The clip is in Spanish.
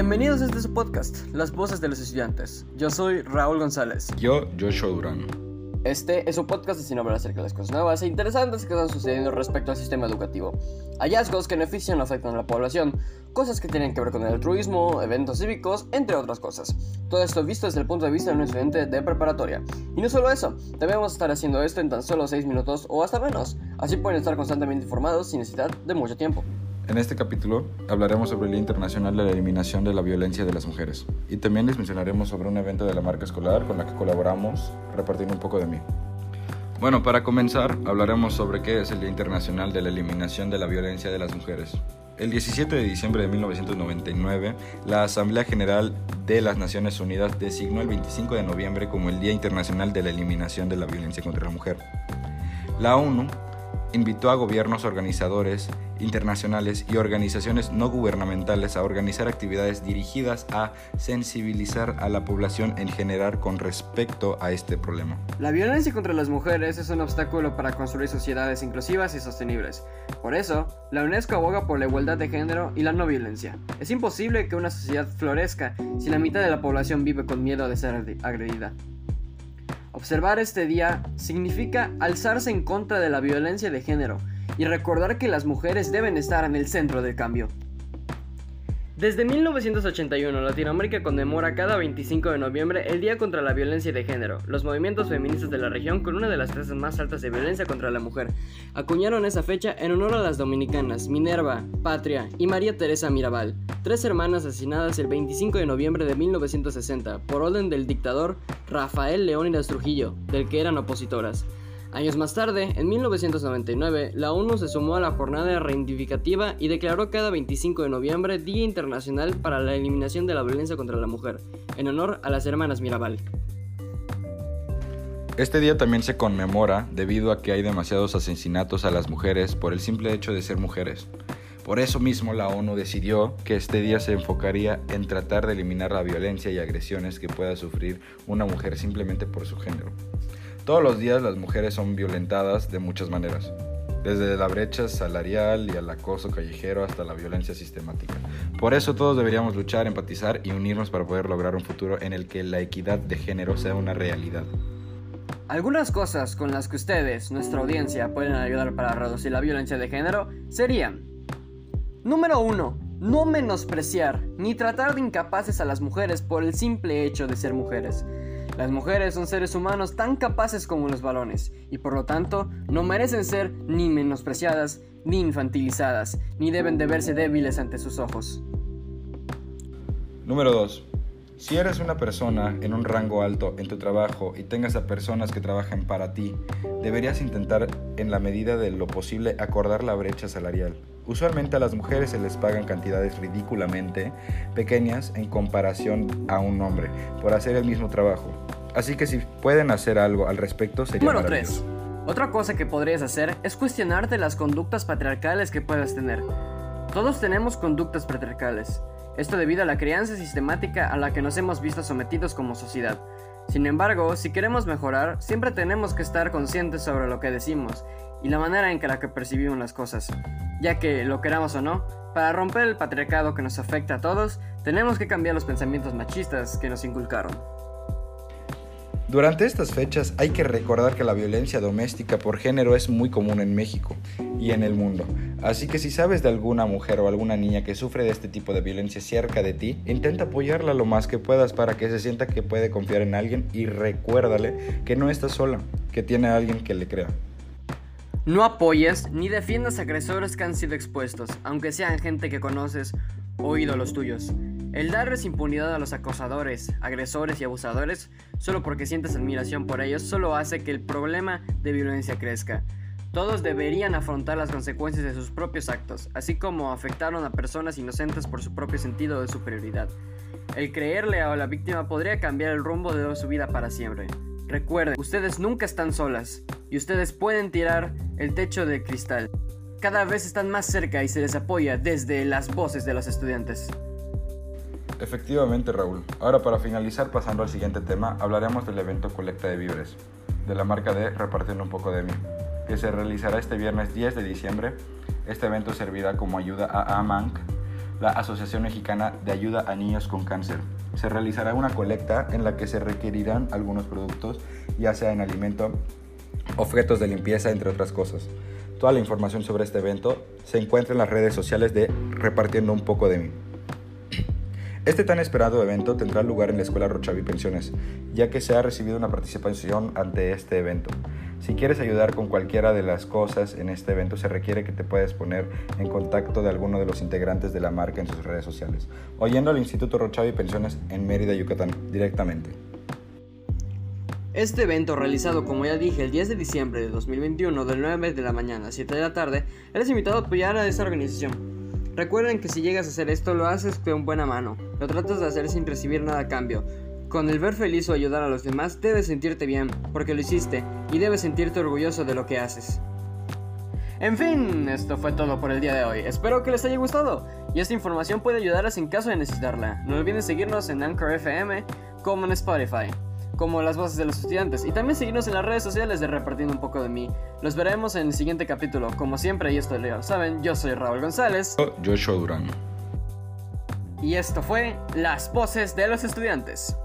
Bienvenidos a este su podcast, Las Voces de los Estudiantes. Yo soy Raúl González. Yo, Joshua Durán. Este es un podcast destinado a hablar acerca de las cosas nuevas e interesantes que están sucediendo respecto al sistema educativo. Hallazgos que benefician o afectan a la población, cosas que tienen que ver con el altruismo, eventos cívicos, entre otras cosas. Todo esto visto desde el punto de vista de un estudiante de preparatoria. Y no solo eso, debemos estar haciendo esto en tan solo 6 minutos o hasta menos. Así pueden estar constantemente informados sin necesidad de mucho tiempo. En este capítulo hablaremos sobre el Día Internacional de la Eliminación de la Violencia de las Mujeres y también les mencionaremos sobre un evento de la marca escolar con la que colaboramos repartiendo un poco de mí. Bueno, para comenzar hablaremos sobre qué es el Día Internacional de la Eliminación de la Violencia de las Mujeres. El 17 de diciembre de 1999, la Asamblea General de las Naciones Unidas designó el 25 de noviembre como el Día Internacional de la Eliminación de la Violencia contra la Mujer. La ONU invitó a gobiernos organizadores internacionales y organizaciones no gubernamentales a organizar actividades dirigidas a sensibilizar a la población en general con respecto a este problema. La violencia contra las mujeres es un obstáculo para construir sociedades inclusivas y sostenibles. Por eso, la UNESCO aboga por la igualdad de género y la no violencia. Es imposible que una sociedad florezca si la mitad de la población vive con miedo de ser agredida. Observar este día significa alzarse en contra de la violencia de género y recordar que las mujeres deben estar en el centro del cambio. Desde 1981, Latinoamérica conmemora cada 25 de noviembre el Día contra la Violencia de Género. Los movimientos feministas de la región, con una de las tasas más altas de violencia contra la mujer, acuñaron esa fecha en honor a las dominicanas Minerva, Patria y María Teresa Mirabal, tres hermanas asesinadas el 25 de noviembre de 1960 por orden del dictador Rafael Leónidas Trujillo, del que eran opositoras. Años más tarde, en 1999, la ONU se sumó a la jornada reivindicativa y declaró cada 25 de noviembre Día Internacional para la Eliminación de la Violencia contra la Mujer, en honor a las hermanas Mirabal. Este día también se conmemora debido a que hay demasiados asesinatos a las mujeres por el simple hecho de ser mujeres. Por eso mismo la ONU decidió que este día se enfocaría en tratar de eliminar la violencia y agresiones que pueda sufrir una mujer simplemente por su género. Todos los días las mujeres son violentadas de muchas maneras, desde la brecha salarial y al acoso callejero hasta la violencia sistemática. Por eso todos deberíamos luchar, empatizar y unirnos para poder lograr un futuro en el que la equidad de género sea una realidad. Algunas cosas con las que ustedes, nuestra audiencia, pueden ayudar para reducir la violencia de género serían Número 1. No menospreciar ni tratar de incapaces a las mujeres por el simple hecho de ser mujeres. Las mujeres son seres humanos tan capaces como los varones y por lo tanto no merecen ser ni menospreciadas ni infantilizadas, ni deben de verse débiles ante sus ojos. Número 2. Si eres una persona en un rango alto en tu trabajo y tengas a personas que trabajen para ti, deberías intentar en la medida de lo posible acordar la brecha salarial. Usualmente a las mujeres se les pagan cantidades ridículamente pequeñas en comparación a un hombre por hacer el mismo trabajo. Así que si pueden hacer algo al respecto sería Número maravilloso. 3. Otra cosa que podrías hacer es cuestionarte las conductas patriarcales que puedas tener. Todos tenemos conductas patriarcales. Esto debido a la crianza sistemática a la que nos hemos visto sometidos como sociedad. Sin embargo, si queremos mejorar, siempre tenemos que estar conscientes sobre lo que decimos y la manera en que la que percibimos las cosas, ya que, lo queramos o no, para romper el patriarcado que nos afecta a todos, tenemos que cambiar los pensamientos machistas que nos inculcaron. Durante estas fechas hay que recordar que la violencia doméstica por género es muy común en México y en el mundo. Así que si sabes de alguna mujer o alguna niña que sufre de este tipo de violencia cerca de ti, intenta apoyarla lo más que puedas para que se sienta que puede confiar en alguien y recuérdale que no está sola, que tiene a alguien que le crea. No apoyes ni defiendas agresores que han sido expuestos, aunque sean gente que conoces o ídolos tuyos. El darles impunidad a los acosadores, agresores y abusadores solo porque sientes admiración por ellos solo hace que el problema de violencia crezca. Todos deberían afrontar las consecuencias de sus propios actos, así como afectaron a personas inocentes por su propio sentido de superioridad. El creerle a la víctima podría cambiar el rumbo de su vida para siempre. Recuerden, ustedes nunca están solas y ustedes pueden tirar el techo de cristal. Cada vez están más cerca y se les apoya desde las voces de los estudiantes. Efectivamente, Raúl. Ahora para finalizar, pasando al siguiente tema, hablaremos del evento Colecta de Víveres, de la marca de Repartiendo un poco de mí, que se realizará este viernes 10 de diciembre. Este evento servirá como ayuda a AMANC la Asociación Mexicana de Ayuda a Niños con Cáncer. Se realizará una colecta en la que se requerirán algunos productos, ya sea en alimento, objetos de limpieza, entre otras cosas. Toda la información sobre este evento se encuentra en las redes sociales de Repartiendo un poco de mí. Este tan esperado evento tendrá lugar en la Escuela Rochavi Pensiones, ya que se ha recibido una participación ante este evento. Si quieres ayudar con cualquiera de las cosas en este evento, se requiere que te puedas poner en contacto de alguno de los integrantes de la marca en sus redes sociales, o yendo al Instituto Rochavi Pensiones en Mérida, Yucatán, directamente. Este evento, realizado como ya dije el 10 de diciembre de 2021, del 9 de la mañana a 7 de la tarde, eres invitado a apoyar a esta organización. Recuerden que si llegas a hacer esto lo haces con buena mano, lo tratas de hacer sin recibir nada a cambio. Con el ver feliz o ayudar a los demás debes sentirte bien, porque lo hiciste, y debes sentirte orgulloso de lo que haces. En fin, esto fue todo por el día de hoy. Espero que les haya gustado y esta información puede ayudarles en caso de necesitarla. No olviden seguirnos en Anchor FM como en Spotify como las voces de los estudiantes. Y también seguirnos en las redes sociales de Repartiendo un poco de mí. Los veremos en el siguiente capítulo. Como siempre, y esto Leo, saben, yo soy Raúl González. Joshua Durán. Y esto fue Las voces de los estudiantes.